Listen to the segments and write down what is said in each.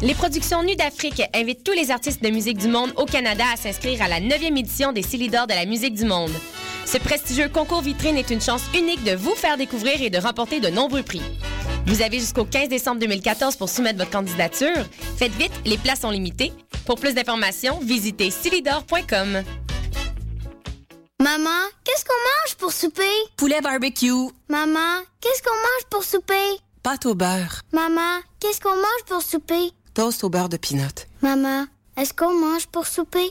Les productions Nues d'Afrique invitent tous les artistes de musique du monde au Canada à s'inscrire à la 9e édition des Célidors de la musique du monde. Ce prestigieux concours vitrine est une chance unique de vous faire découvrir et de remporter de nombreux prix. Vous avez jusqu'au 15 décembre 2014 pour soumettre votre candidature. Faites vite, les places sont limitées. Pour plus d'informations, visitez silidor.com. Maman, qu'est-ce qu'on mange pour souper? Poulet barbecue, Maman, qu'est-ce qu'on mange pour souper? pâte au beurre, Maman, qu'est-ce qu'on mange pour souper? toast au beurre de peanut. Maman, est-ce qu'on mange pour souper?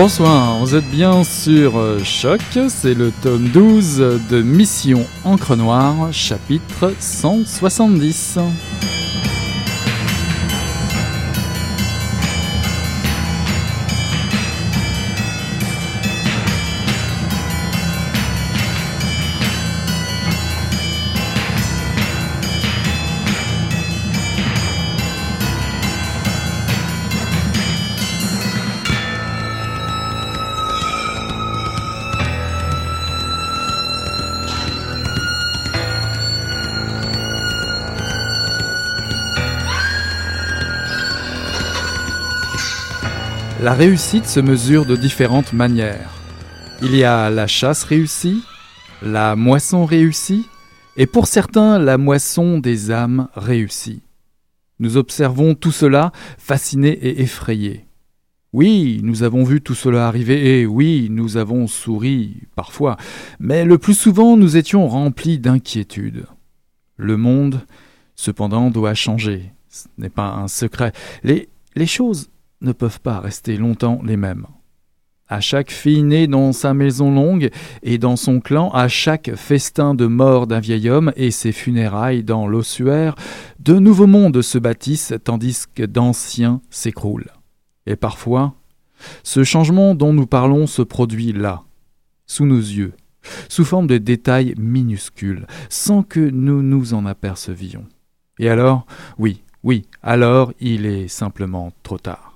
Bonsoir, vous êtes bien sur euh, Choc, c'est le tome 12 de Mission Encre Noire, chapitre 170. Réussite se mesure de différentes manières. Il y a la chasse réussie, la moisson réussie, et pour certains la moisson des âmes réussie. Nous observons tout cela fascinés et effrayés. Oui, nous avons vu tout cela arriver, et oui, nous avons souri parfois, mais le plus souvent nous étions remplis d'inquiétude. Le monde, cependant, doit changer. Ce n'est pas un secret. Les, les choses ne peuvent pas rester longtemps les mêmes. À chaque fille née dans sa maison longue et dans son clan, à chaque festin de mort d'un vieil homme et ses funérailles dans l'ossuaire, de nouveaux mondes se bâtissent tandis que d'anciens s'écroulent. Et parfois, ce changement dont nous parlons se produit là, sous nos yeux, sous forme de détails minuscules, sans que nous nous en apercevions. Et alors, oui, oui, alors il est simplement trop tard.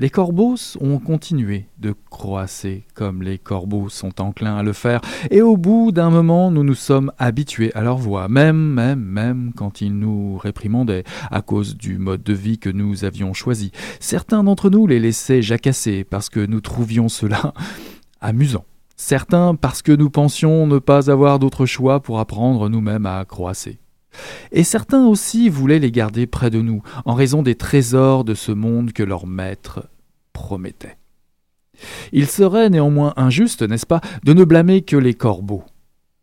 Les corbeaux ont continué de croasser comme les corbeaux sont enclins à le faire, et au bout d'un moment nous nous sommes habitués à leur voix, même, même, même quand ils nous réprimandaient à cause du mode de vie que nous avions choisi. Certains d'entre nous les laissaient jacasser parce que nous trouvions cela amusant. Certains parce que nous pensions ne pas avoir d'autre choix pour apprendre nous-mêmes à croasser. Et certains aussi voulaient les garder près de nous, en raison des trésors de ce monde que leur maître promettait. Il serait néanmoins injuste, n'est-ce pas, de ne blâmer que les corbeaux.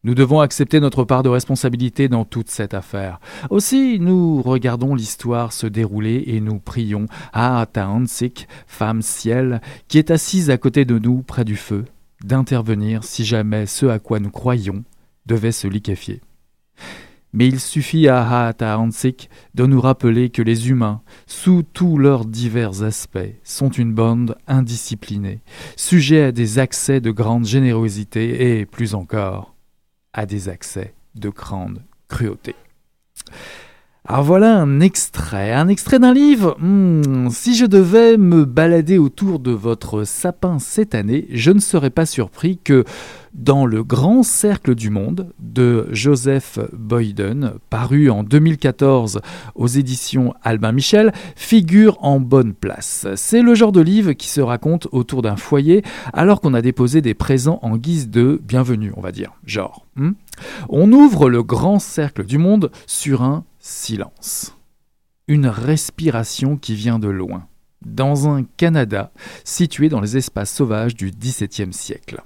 Nous devons accepter notre part de responsabilité dans toute cette affaire. Aussi, nous regardons l'histoire se dérouler et nous prions à Tahansik, femme ciel, qui est assise à côté de nous près du feu, d'intervenir si jamais ce à quoi nous croyions devait se liquéfier. Mais il suffit à Haatahansik de nous rappeler que les humains, sous tous leurs divers aspects, sont une bande indisciplinée, sujet à des accès de grande générosité et, plus encore, à des accès de grande cruauté. Alors voilà un extrait, un extrait d'un livre. Hmm, si je devais me balader autour de votre sapin cette année, je ne serais pas surpris que dans le grand cercle du monde de Joseph Boyden, paru en 2014 aux éditions Albin Michel, figure en bonne place. C'est le genre de livre qui se raconte autour d'un foyer alors qu'on a déposé des présents en guise de bienvenue, on va dire. Genre. Hmm on ouvre le grand cercle du monde sur un silence. Une respiration qui vient de loin, dans un Canada situé dans les espaces sauvages du XVIIe siècle.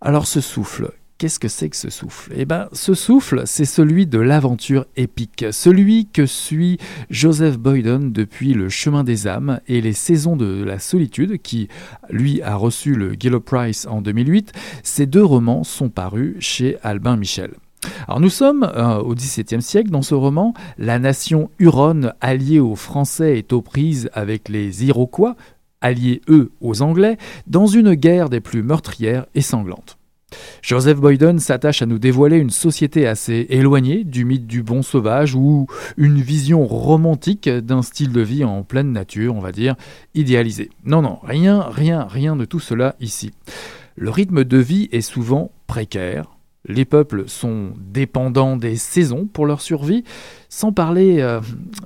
Alors ce souffle, qu'est-ce que c'est que ce souffle? Eh bien, ce souffle, c'est celui de l'aventure épique, celui que suit Joseph Boyden depuis Le chemin des âmes et Les saisons de la solitude, qui, lui, a reçu le Gillow Prize en 2008. Ces deux romans sont parus chez Albin Michel. Alors nous sommes euh, au XVIIe siècle. Dans ce roman, la nation Huronne, alliée aux Français, est aux prises avec les Iroquois, alliés eux aux Anglais, dans une guerre des plus meurtrières et sanglantes. Joseph Boyden s'attache à nous dévoiler une société assez éloignée du mythe du bon sauvage ou une vision romantique d'un style de vie en pleine nature, on va dire, idéalisé. Non, non, rien, rien, rien de tout cela ici. Le rythme de vie est souvent précaire, les peuples sont dépendants des saisons pour leur survie, sans parler euh,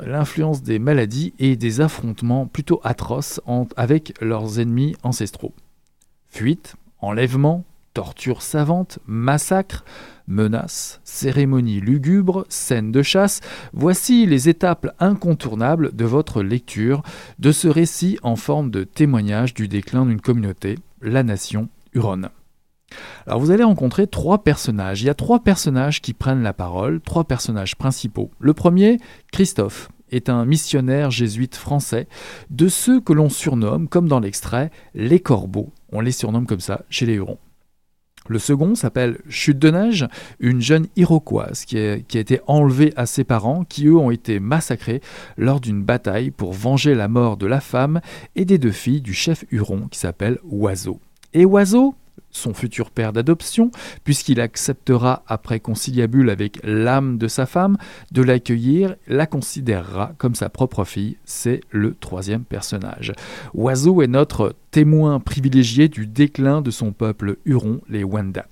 l'influence des maladies et des affrontements plutôt atroces avec leurs ennemis ancestraux. Fuite, enlèvement, torture savante, massacre, menaces, cérémonies lugubres, scènes de chasse, voici les étapes incontournables de votre lecture de ce récit en forme de témoignage du déclin d'une communauté, la nation Huron. Alors vous allez rencontrer trois personnages. Il y a trois personnages qui prennent la parole, trois personnages principaux. Le premier, Christophe, est un missionnaire jésuite français, de ceux que l'on surnomme, comme dans l'extrait, les corbeaux. On les surnomme comme ça chez les Hurons. Le second s'appelle Chute de neige, une jeune iroquoise qui qui a, été enlevée à ses parents, qui eux ont été massacrés lors d'une bataille pour venger la mort de la femme et des deux filles du chef Huron qui s'appelle Oiseau. Et Oiseau, son futur père d'adoption, puisqu'il acceptera, après conciliabule avec l'âme de sa femme, de l'accueillir, la considérera comme sa propre fille. C'est le troisième personnage. Oiseau est notre témoin privilégié du déclin de son peuple huron, les Wendat.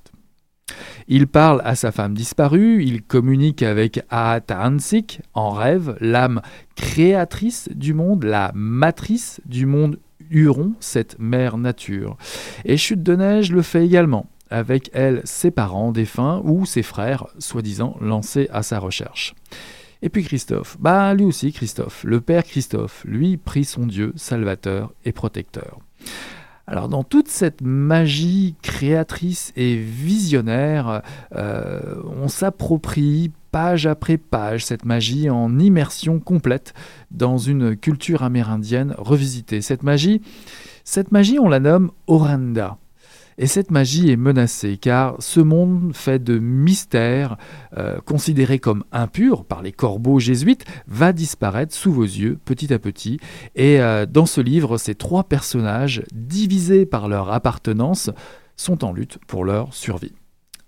Il parle à sa femme disparue, il communique avec Aatahansik en rêve, l'âme créatrice du monde, la matrice du monde Huron, cette mère nature. Et Chute de Neige le fait également, avec elle ses parents défunts ou ses frères, soi-disant lancés à sa recherche. Et puis Christophe, bah lui aussi Christophe, le père Christophe, lui prie son Dieu, salvateur et protecteur. Alors dans toute cette magie créatrice et visionnaire, euh, on s'approprie page après page cette magie en immersion complète dans une culture amérindienne revisitée. Cette magie, cette magie on la nomme Oranda. Et cette magie est menacée car ce monde fait de mystères, euh, considéré comme impur par les corbeaux jésuites, va disparaître sous vos yeux petit à petit. Et euh, dans ce livre, ces trois personnages, divisés par leur appartenance, sont en lutte pour leur survie.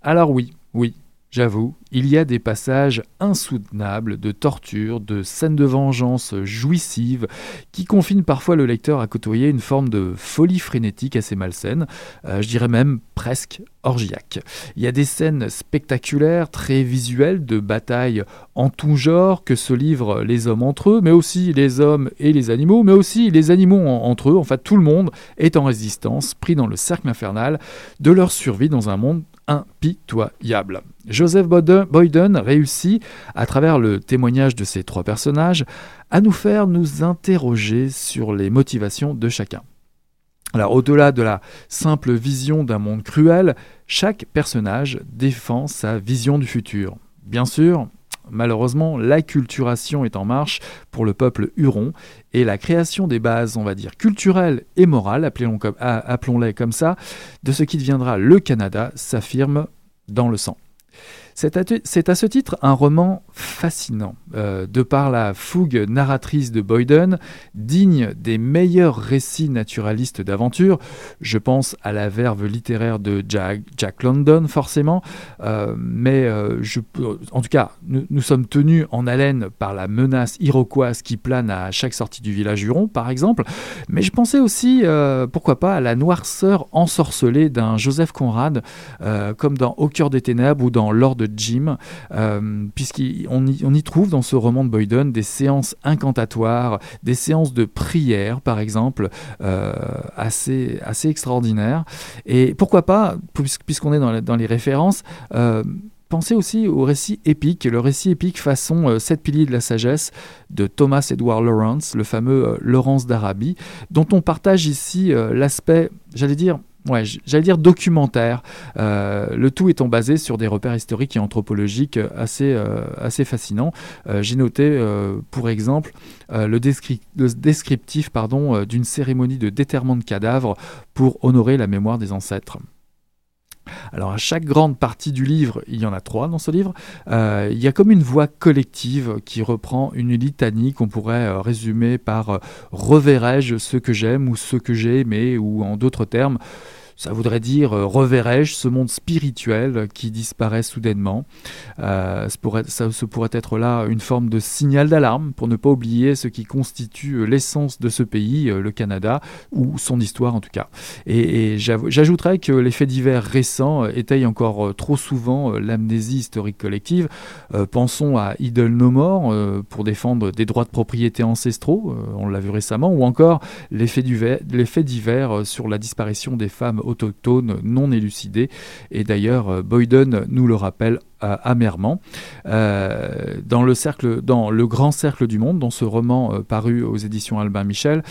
Alors oui, oui, J'avoue, il y a des passages insoutenables de torture, de scènes de vengeance jouissives, qui confinent parfois le lecteur à côtoyer une forme de folie frénétique assez malsaine, euh, je dirais même presque orgiaque. Il y a des scènes spectaculaires, très visuelles, de batailles en tout genre que se livrent les hommes entre eux, mais aussi les hommes et les animaux, mais aussi les animaux entre eux. En fait, tout le monde est en résistance, pris dans le cercle infernal de leur survie dans un monde impitoyable. Joseph Boyden réussit, à travers le témoignage de ces trois personnages, à nous faire nous interroger sur les motivations de chacun. Alors au-delà de la simple vision d'un monde cruel, chaque personnage défend sa vision du futur. Bien sûr, malheureusement, l'acculturation est en marche pour le peuple huron et la création des bases, on va dire, culturelles et morales, appelons-les comme ça, de ce qui deviendra le Canada s'affirme dans le sang. C'est à, ce titre un roman fascinant, euh, de par la fougue narratrice de Boyden, digne des meilleurs récits naturalistes d'aventure. Je pense à la verve littéraire de Jack, London, forcément, euh, mais euh, en tout cas, nous, nous, sommes tenus en haleine par la menace iroquoise qui plane à chaque sortie du village Huron, par exemple, mais je pensais aussi, pourquoi pas, à la noirceur ensorcelée d'un Joseph Conrad, comme dans Au cœur des ténèbres ou dans Lord Jim, euh, on y trouve dans ce roman de Boyden des séances incantatoires, des séances de prière, par exemple, euh, assez, assez extraordinaires. Et pourquoi pas, puisqu'on est dans, dans, les références, euh, pensez aussi au récit épique, le récit épique façon Sept piliers de la sagesse de Thomas Edward Lawrence, le fameux Laurence d'Arabie, dont on partage ici l'aspect, j'allais dire, ouais, j'allais dire documentaire, euh, le tout étant basé sur des repères historiques et anthropologiques assez, euh, assez fascinants. Euh, j'ai noté, pour exemple, le, descriptif d'une cérémonie de déterrement de cadavres pour honorer la mémoire des ancêtres. Alors à chaque grande partie du livre, il y en a trois dans ce livre, il y a comme une voix collective qui reprend une litanie qu'on pourrait résumer par reverrai-je ce que j'aime ou ce que j'ai aimé ou en d'autres termes ça voudrait dire euh, reverrai-je ce monde spirituel qui disparaît soudainement? Euh, ça, pourrait, pourrait être là une forme de signal d'alarme pour ne pas oublier ce qui constitue euh, l'essence de ce pays, le Canada, ou son histoire en tout cas. Et, j'ajouterais que les faits divers récents étayent encore trop souvent l'amnésie historique collective. pensons à Idle No More pour défendre des droits de propriété ancestraux, on l'a vu récemment, ou encore les faits divers sur la disparition des femmes autochtones non élucidés. Et d'ailleurs, euh, Boyden nous le rappelle euh, amèrement. Euh, dans, le Grand Cercle du Monde, dans ce roman paru aux éditions Albin Michel,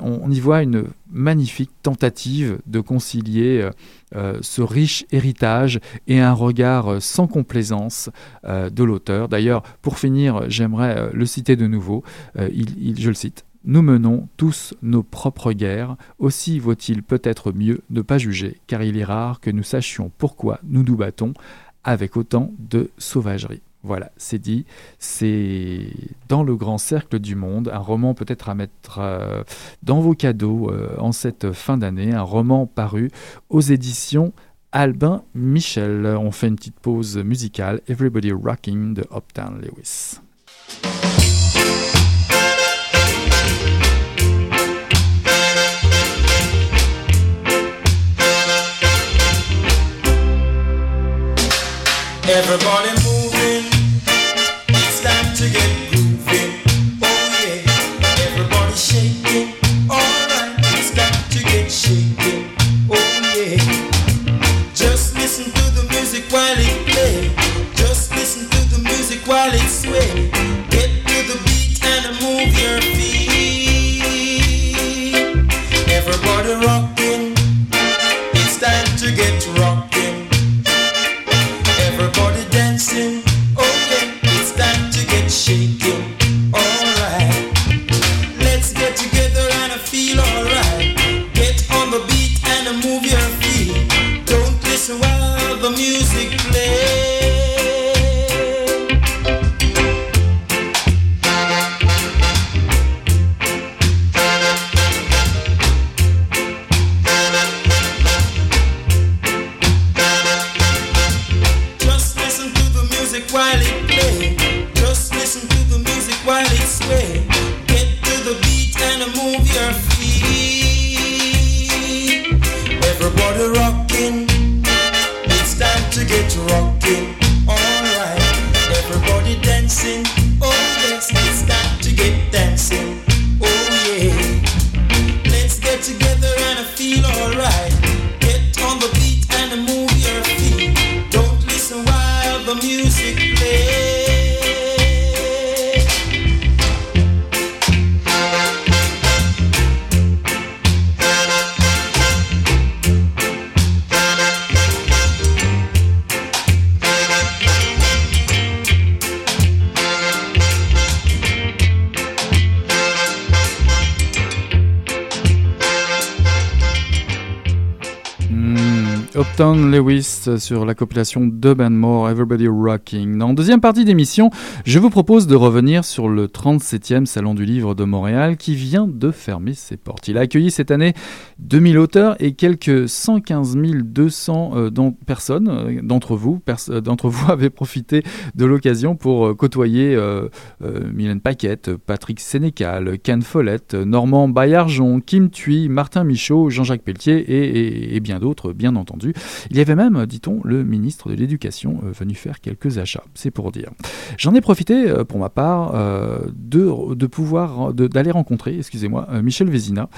on, y voit une magnifique tentative de concilier ce riche héritage et un regard sans complaisance de l'auteur. D'ailleurs, pour finir, j'aimerais le citer de nouveau. je le cite. Nous menons tous nos propres guerres, aussi vaut-il peut-être mieux ne pas juger, car il est rare que nous sachions pourquoi nous nous battons avec autant de sauvagerie. Voilà, c'est dit. C'est dans le grand cercle du monde, un roman peut-être à mettre euh, dans vos cadeaux euh, en cette fin d'année, un roman paru aux éditions Albin Michel. On fait une petite pause musicale, Everybody Rocking de Uptown Lewis. Everybody moving, it's time to get Upton Lewis sur la compilation Dub and More, Everybody Rocking. Dans deuxième partie d'émission, je vous propose de revenir sur le 37e Salon du Livre de Montréal qui vient de fermer ses portes. Il a accueilli cette année 2000 auteurs et quelques 115 200 euh, personnes euh, d'entre vous, euh, d'entre vous avaient profité de l'occasion pour côtoyer Mylène Paquette, Patrick Sénécal, Ken Follett, Normand Baillargeon, Kim Thuy, Martin Michaud, Jean-Jacques Pelletier et, bien d'autres, bien entendu. Il y avait même, dit-on, le ministre de l'Éducation venu faire quelques achats, c'est pour dire. J'en ai profité pour ma part de, de d'aller rencontrer, excusez-moi, Michel Vézina.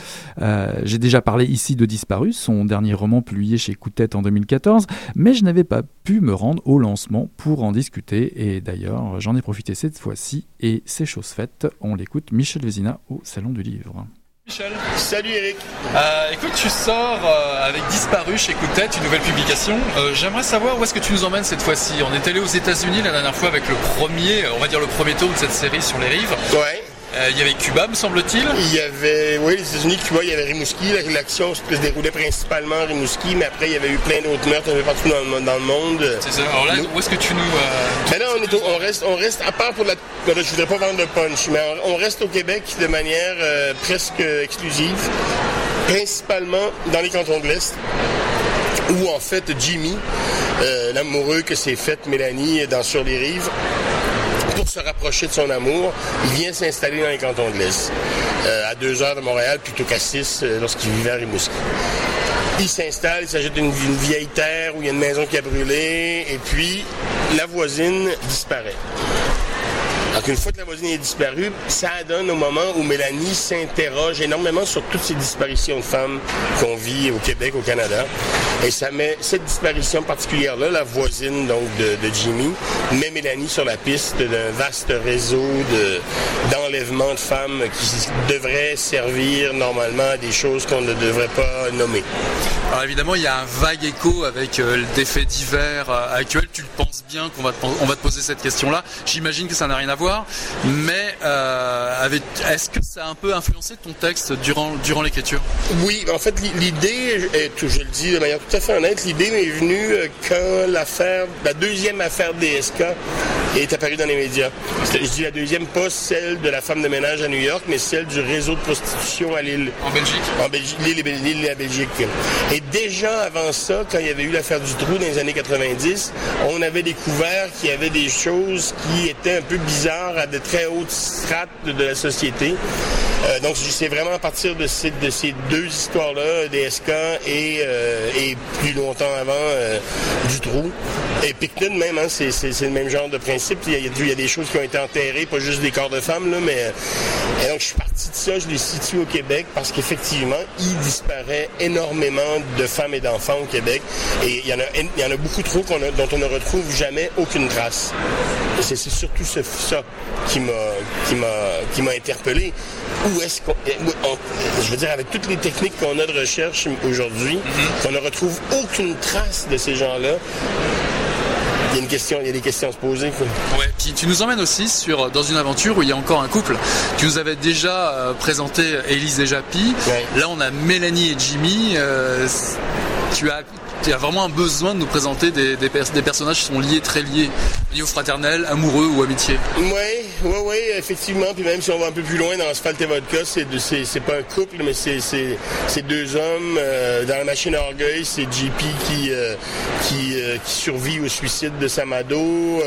J'ai déjà parlé ici de Disparu, son dernier roman publié chez Coup en 2014, mais je n'avais pas pu me rendre au lancement pour en discuter. Et d'ailleurs, j'en ai profité cette fois-ci et c'est chose faite. On l'écoute, Michel Vézina au Salon du Livre. Michel. Salut Eric. Euh, écoute, tu sors euh, avec Disparu chez Coup une nouvelle publication. Euh, j'aimerais savoir où est-ce que tu nous emmènes cette fois-ci. On est allé aux États-Unis la dernière fois avec le premier, on va dire le premier tome de cette série sur les rives. Ouais. Euh, il y avait Cuba, me semble-t-il. Il y avait, oui, les États-Unis, Cuba, il y avait Rimouski. L'action se déroulait principalement à Rimouski, mais après, il y avait eu plein d'autres meurtres un peu partout dans, le monde. C'est ça. Alors là, où est-ce que tu nous. Euh... Ben là, on, reste, on reste, à part pour la. Je voudrais pas vendre de punch, mais on, reste au Québec de manière euh, presque exclusive, principalement dans les cantons de l'Est où en fait Jimmy, euh, l'amoureux que s'est fait Mélanie dans Sur les rives, pour se rapprocher de son amour, il vient s'installer dans les cantons de l'Est, euh, à deux heures de Montréal plutôt qu'à six euh, lorsqu'il vivait à Rimouski. Il s'installe, il s'agit d'une vieille terre où il y a une maison qui a brûlé, et puis la voisine disparaît. Donc, une fois que la voisine est disparue, ça donne au moment où Mélanie s'interroge énormément sur toutes ces disparitions de femmes qu'on vit au Québec, au Canada. Et ça met cette disparition particulière-là, la voisine donc de, Jimmy, met Mélanie sur la piste d'un vaste réseau d'enlèvement de, femmes qui devraient servir normalement à des choses qu'on ne devrait pas nommer. Alors évidemment, il y a un vague écho avec euh, des faits divers euh, actuels. Tu le penses bien qu'on va te poser cette question-là. J'imagine que ça n'a rien à voir mais euh, est-ce que ça a un peu influencé ton texte durant, durant l'écriture? Oui, en fait, l'idée, je le dis de manière tout à fait honnête, l'idée m'est venue euh, quand l'affaire, la deuxième affaire DSK est apparue dans les médias. Je dis la deuxième, pas celle de la femme de ménage à New York, mais celle du réseau de prostitution à Lille. En Belgique? En Belgique, Lille et la Belgique. Et déjà avant ça, quand il y avait eu l'affaire du trou dans les années 90, on avait découvert qu'il y avait des choses qui étaient un peu bizarres à de très hautes strates de la société. Euh, donc, c'est vraiment à partir de ces, de ces deux histoires-là, DSK et, euh, et plus longtemps avant, euh, du trou. Et Picton même, hein, c'est le même genre de principe. Il y, a, des choses qui ont été enterrées, pas juste des corps de femmes, mais... Et donc, je suis parti de ça, je l'ai situé au Québec parce qu'effectivement, il disparaît énormément de femmes et d'enfants au Québec. Et il y en a, il y en a beaucoup trop dont on ne retrouve jamais aucune trace. C'est surtout ce, ça qui m'a interpellé. Où est-ce qu'on je veux dire avec toutes les techniques qu'on a de recherche aujourd'hui, mm-hmm. qu'on ne retrouve aucune trace de ces gens-là. Il y a une question, il y a des questions à se poser. Ouais. Puis tu nous emmènes aussi sur dans une aventure où il y a encore un couple. Tu nous avais déjà euh, présenté Élise et Japy. Là, on a Mélanie et Jimmy. Euh, tu as il y a vraiment un besoin de nous présenter des, personnages qui sont liés, très liés, liés au fraternel, amoureux ou amitié. Oui, oui, oui, effectivement. Puis même si on va un peu plus loin dans Asphalt et Vodka, c'est, pas un couple, mais c'est, deux hommes. Euh, dans la machine à orgueil, c'est JP euh, euh, qui, survit au suicide de Samado.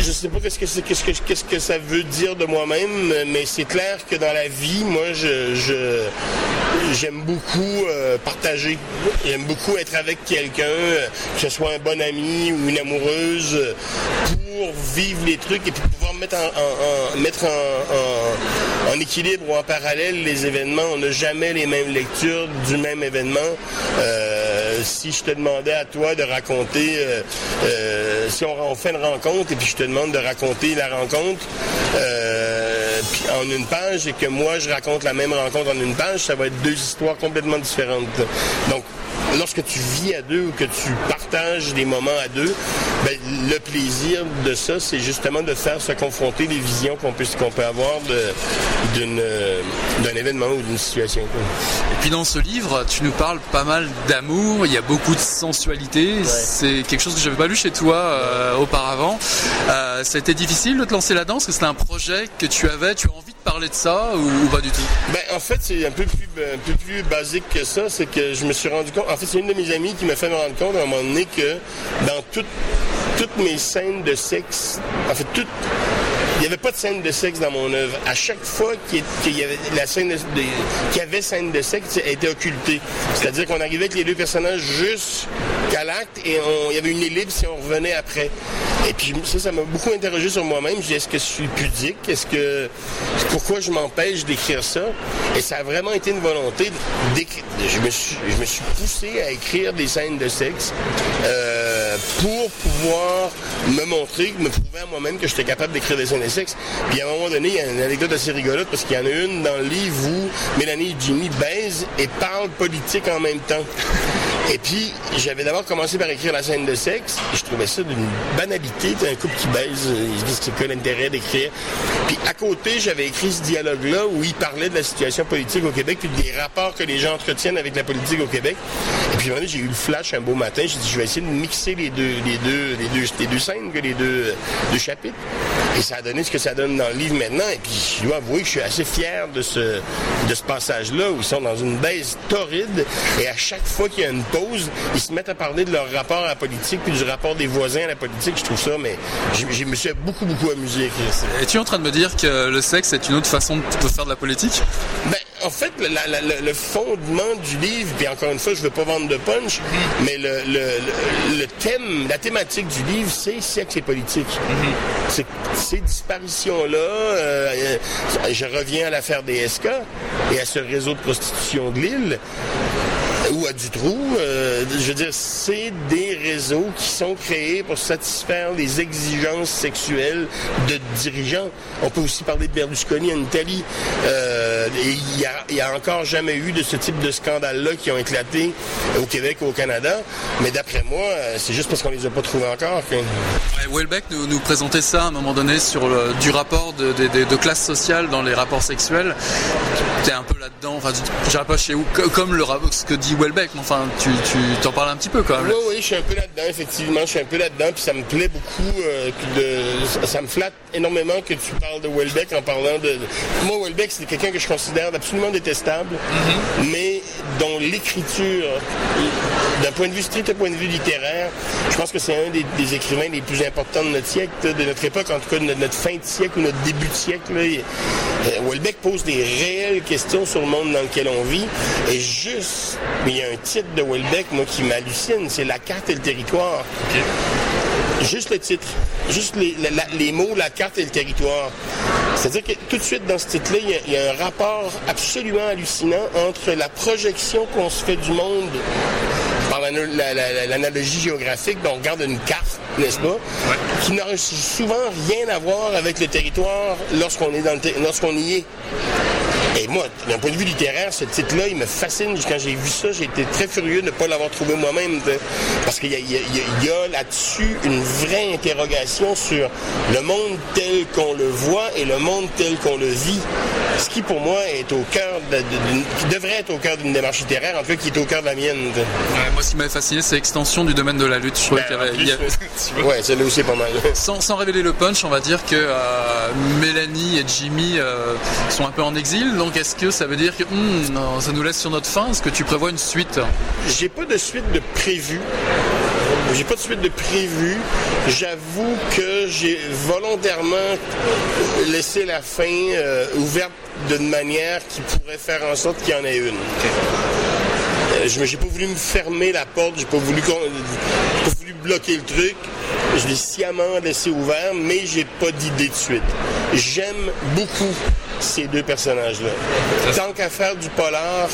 Je sais pas qu'est-ce que, ça veut dire de moi-même, mais c'est clair que dans la vie, moi, j'aime beaucoup partager. J'aime beaucoup être avec quelqu'un, que ce soit un bon ami ou une amoureuse, pour vivre les trucs et puis pouvoir mettre en, mettre en, équilibre ou en parallèle les événements. On n'a jamais les mêmes lectures du même événement. Euh, si je te demandais à toi de raconter, euh, euh, si on, fait une rencontre et puis je te demande de raconter la rencontre, en une page et que moi je raconte la même rencontre en une page, ça va être deux histoires complètement différentes. Donc lorsque tu vis à deux ou que tu partages des moments à deux, ben, le plaisir de ça, c'est justement de faire se confronter les visions qu'on peut, qu'on peut avoir d'un événement ou d'une situation. Et puis dans ce livre, tu nous parles pas mal d'amour, il y a beaucoup de sensualité. C'est quelque chose que j'avais pas lu chez toi euh, auparavant. Euh, ça a été difficile de te lancer là-dedans? Parce que c'était un projet que tu avais, tu as envie de parler de ça ou, pas du tout? Ben, en fait, c'est un peu plus, basique que ça. C'est que je me suis rendu compte. En fait, c'est une de mes amies qui m'a fait me rendre compte à un moment donné que dans toutes mes scènes de sexe, en fait, toutes. Il n'y avait pas de scène de sexe dans mon œuvre. À chaque fois qu'il y- avait la scène de, qu'il y avait scène de sexe, elle était occultée. C'est-à-dire qu'on arrivait avec les deux personnages jusqu'à l'acte et il y avait une ellipse et on revenait après. Et puis ça, ça m'a beaucoup interrogé sur moi-même. Je dis, est-ce que je suis pudique? Est-ce que pourquoi je m'empêche d'écrire ça? Et ça a vraiment été une volonté d'écrire. Je me suis, je me suis poussé à écrire des scènes de sexe euh, pour pouvoir me montrer, me prouver à moi-même que j'étais capable d'écrire des scènes de sexe. Puis à un moment donné, il y a une anecdote assez rigolote parce qu'il y en a une dans le livre où Mélanie et Jimmy baisent et parlent politique en même temps. Et puis, j'avais d'abord commencé par écrire la scène de sexe. Je trouvais ça d'une banalité. T'as un couple qui baise, euh, ils se disent c'est quoi l'intérêt d'écrire. Puis à côté, j'avais écrit ce dialogue-là où il parlait de la situation politique au Québec, puis des rapports que les gens entretiennent avec la politique au Québec. Et puis j'ai eu le flash un beau matin. J'ai dit, je vais essayer de mixer les deux, les deux, les deux, scènes, les deux, deux chapitres. Et ça a donné ce que ça donne dans le livre maintenant. Et puis, je dois avouer que je suis assez fier de ce, de ce passage-là où ils sont dans une baisse torride. Et à chaque fois qu'il y a une ils se mettent à parler de leur rapport à la politique puis du rapport des voisins à la politique. Je trouve ça, mais je, me suis beaucoup, beaucoup amusé à écrire ça. Es-tu en train de me dire que le sexe est une autre façon de faire de la politique? Ben, en fait, le, la- la- le- le fondement du livre, puis encore une fois, je veux pas vendre de punch, mais le, le- le- le thème, la thématique du livre, c'est sexe et politique. C'est Ces disparitions-là, euh, je reviens à l'affaire des SK et à ce réseau de prostitution de l'île ou à Dutroux, euh, je veux dire, c'est des réseaux qui sont créés pour satisfaire les exigences sexuelles de dirigeants. On peut aussi parler de Berlusconi en Italie. Euh, et il y a, encore jamais eu de ce type de scandale-là qui ont éclaté au Québec ou au Canada. Mais d'après moi, euh, c'est juste parce qu'on les a pas trouvés encore. que- Ouais, Welbeck nous, nous présentait ça à un moment donné sur le- du rapport de, de- de- de classe sociale dans les rapports sexuels. Tu es un peu là-dedans, enfin, dirais pas chez où, co- comme le, ce que dit Welbeck, mais enfin, tu tu t'en parles un petit peu quand même. Oui, oui, je suis un peu là-dedans, effectivement. Je suis un peu là-dedans, puis ça me plaît beaucoup. euh, de, ça, ça me flatte énormément que tu parles de Welbeck en parlant de. Moi, Welbeck, c'est quelqu'un que je considère absolument détestable, mais dont l'écriture, d'un point de vue strict, d'un point de vue littéraire, je pense que c'est un des, des écrivains les plus importants de notre siècle, de notre époque, en tout cas de notre, notre fin de siècle ou notre début de siècle. là. Euh, Welbeck pose des réelles questions sur le monde dans lequel on vit, et juste, mais il y a un titre de Welbeck, moi, qui m'hallucine, c'est La carte et le territoire. Juste le titre, juste les, la- la- les mots, la carte et le territoire. C'est-à-dire que tout de suite dans ce titre-là, il y a- il y, a un rapport absolument hallucinant entre la projection qu'on se fait du monde par l'ana- la- la- la- l'analogie géographique, donc on regarde une carte, n'est-ce pas, qui n'a souvent rien à voir avec le territoire lorsqu'on est dans le lorsqu'on y est. Et moi, d'un point de vue littéraire, ce titre-là, il me fascine. Quand j'ai vu ça, j'ai été très furieux de ne pas l'avoir trouvé moi-même. Parce qu'il y a, a- a- a là-dessus une vraie interrogation sur le monde tel qu'on le voit et le monde tel qu'on le vit. Ce qui, pour moi, est au cœur de, qui devrait être au cœur d'une démarche littéraire, en tout cas, qui est au cœur de la mienne. Ouais, moi, ce qui m'avait fasciné, c'est l'extension du domaine de la lutte. Je trouvais qu'il y avait- y avait- Ouais, celle-là aussi est pas mal. sans, sans révéler le punch, on va dire que euh, Mélanie et Jimmy euh, sont un peu en exil. Donc, est-ce que ça veut dire que hmm, non, ça nous laisse sur notre fin Est-ce que tu prévois une suite? J'ai pas de suite de prévu. J'ai pas de suite de prévu. J'avoue que j'ai volontairement laissé la fin euh, ouverte d'une manière qui pourrait faire en sorte qu'il y en ait une. Euh, Je n'ai pas voulu me fermer la porte, j'ai pas voulu j'ai pas voulu bloquer le truc. Je l'ai sciemment laissé ouvert, mais j'ai pas d'idée de suite. J'aime beaucoup ces deux personnages-là. Tant qu'à faire du polar,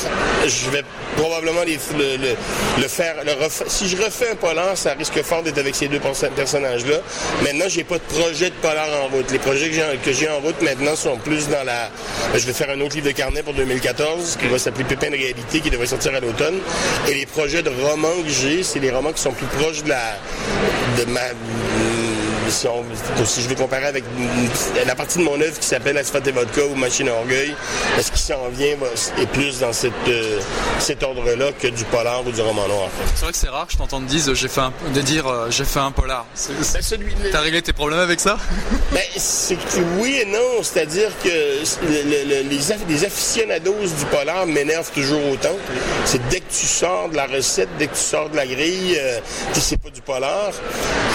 je vais probablement les- le, le- le faire. le refa- si je refais un polar, ça risque fort d'être avec ces deux perso- personnages-là. Maintenant, j'ai pas de projet de polar en route. Les projets que j'ai, que j'ai en route maintenant sont plus dans la. ben, Je vais faire un autre livre de carnet pour 2014 qui va s'appeler Pépin de réalité qui devrait sortir à l'automne. Et les projets de romans que j'ai, c'est les romans qui sont plus proches de la de ma si, on- si je vais comparer avec la partie de mon œuvre qui s'appelle Asphalte et Vodka ou Machine à orgueil, ce qui s'en vient est plus dans cette, euh, cet ordre-là que du polar ou du roman noir? C'est vrai que c'est rare que je t'entende dire j'ai fait un, de dire euh, j'ai fait un polar. Ben, celui- T'as réglé tes problèmes avec ça? Ben, c'est que oui et non, c'est-à-dire que le- le- le- les, les aficionados du polar m'énervent toujours autant. C'est dès que tu sors de la recette, dès que tu sors de la grille, euh, puis c'est pas du polar,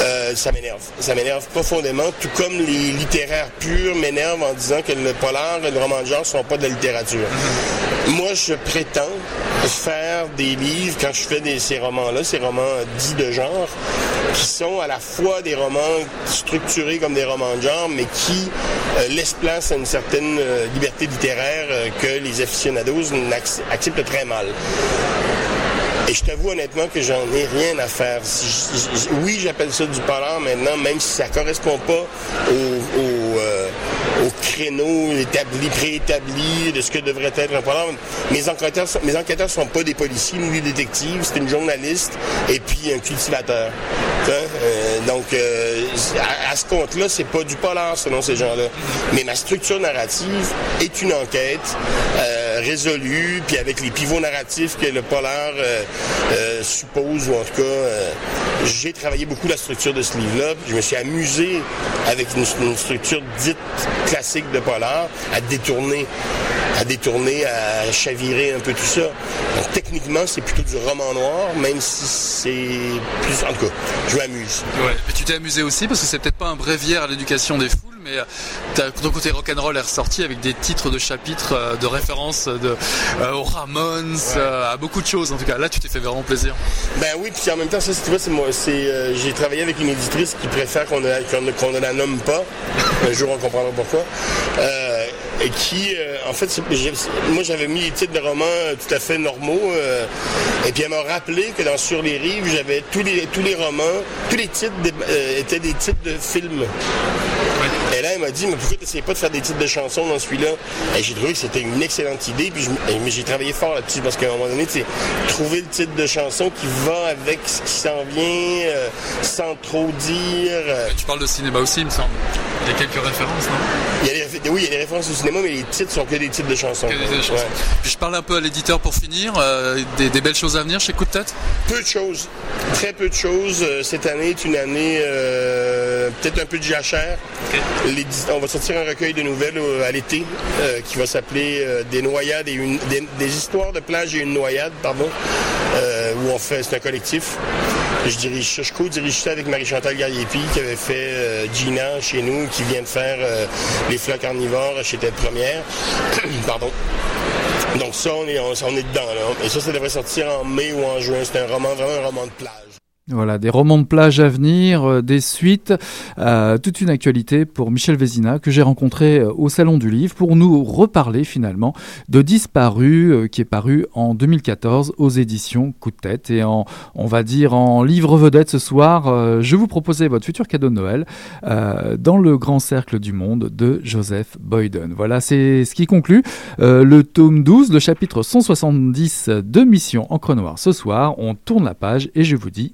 euh, ça m'énerve. Ça m'énerve profondément, tout comme les littéraires purs m'énervent en disant que le polar et le roman de genre sont pas de la littérature. Moi, je prétends faire des livres, quand je fais des, ces romans-là, ces romans dits de genre, qui sont à la fois des romans structurés comme des romans de genre, mais qui euh, laissent place à une certaine euh, liberté littéraire euh, que les aficionados acceptent très mal. Et je t'avoue honnêtement que j'en ai rien à faire. Oui, j'appelle ça du polar maintenant, même si ça correspond pas au, euh, au créneau établi, préétabli de ce que devrait être un polar. Mes enquêteurs, sont- mes enquêteurs sont pas des policiers ni des détectives, c'est une journaliste et puis un cultivateur. Euh, donc, euh, à, ce compte-là, c'est pas du polar selon ces gens-là. Mais ma structure narrative est une enquête résolue, puis avec les pivots narratifs que le polar euh, euh, suppose, ou en tout cas, euh, j'ai travaillé beaucoup la structure de ce livre-là. Je me suis amusé avec une, structure dite classique de polar à détourner, à détourner, à chavirer un peu tout ça. Donc techniquement, c'est plutôt du roman noir, même si c'est plus, en tout cas, je m'amuse. Ouais. Mais tu t'es amusé aussi parce que c'est peut-être pas un bréviaire à l'éducation des foules, mais euh, ton côté rock'n'roll est ressorti avec des titres de chapitres, euh, de références de, euh, aux Ramones, euh, à beaucoup de choses en tout cas. Là, tu t'es fait vraiment plaisir. Ben oui, puis en même temps, ça, tu vois, c'est moi, c'est, euh, j'ai travaillé avec une éditrice qui préfère qu'on ne, qu'on ne- qu'on ne la nomme pas. Un jour, on comprendra pourquoi. Et qui, euh, en fait, c'est- j'ai- moi, j'avais mis les titres de romans euh, tout à fait normaux. euh, et puis, elle m'a rappelé que dans Sur les rives, j'avais tous les, tous les romans, tous les titres étaient des titres de films. Et là, elle m'a dit, mais pourquoi tu n'essayes pas de faire des titres de chansons dans celui-là? Et j'ai trouvé que c'était une excellente idée, puis j'ai travaillé fort là-dessus, parce qu'à un moment donné, tu sais, trouver le titre de chanson qui va avec ce qui s'en vient, euh, sans trop dire. euh, Tu parles de cinéma aussi, il me semble. Il y a quelques références, non? Il y a des, oui, il y a des références au cinéma, mais les titres sont que des titres de chansons. Que des chansons. Ouais. Puis je parle un peu à l'éditeur pour finir. euh, des, des belles choses à venir chez Coup de tête? Peu de choses. Très peu de choses. Euh, Cette année est une année euh, peut-être un peu de jachère. On va sortir un recueil de nouvelles à l'été euh, qui va s'appeler Des noyades et une des, des histoires de plage et une noyade, pardon. où on fait c'est un collectif. Je dirige je co-dirige ça avec Marie-Chantal Garriépi qui avait fait euh, Gina chez nous, qui vient de faire euh, Les Flats carnivores chez Tête Première. pardon. Donc ça, on est, on, est dedans. Et ça, ça devrait sortir en mai ou en juin. C'est un roman, vraiment un roman de plage. Voilà, des romans de plage à venir, euh, des suites, euh, toute une actualité pour Michel Vézina que j'ai rencontré euh, au Salon du Livre pour nous reparler finalement de Disparu qui est paru en 2014 aux éditions Coup de tête. Et en, on va dire en livre vedette ce soir, je vous proposais votre futur cadeau de Noël dans le grand cercle du monde de Joseph Boyden. Voilà, c'est ce qui conclut le tome 12, le chapitre 170 de Mission Encre Noire. Ce soir, on tourne la page et je vous dis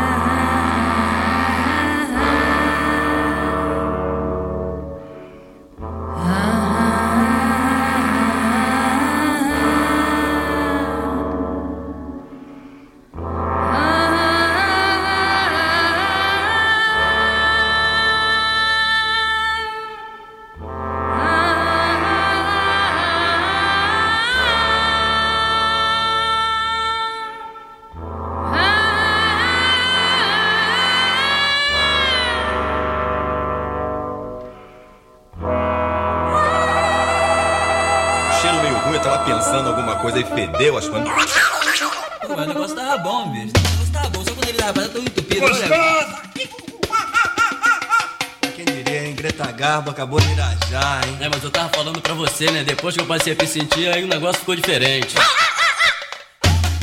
tava tão entupido. Gostoso! Quem diria, hein, Greta Garbo, acabou de irajar, hein? É, mas eu tava falando pra você, né? Depois que eu passei a me sentir, aí o negócio ficou diferente.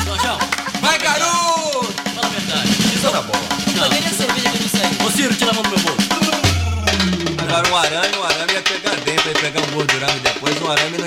Jorjão, Vai, garoto! fala a verdade. Isso tá bom. Não, nem a cerveja que segue. Ô Ciro, tira a mão do meu bolso. Agora um arame, um arame ia pegar dentro, ia pegar um gordurão e depois um arame não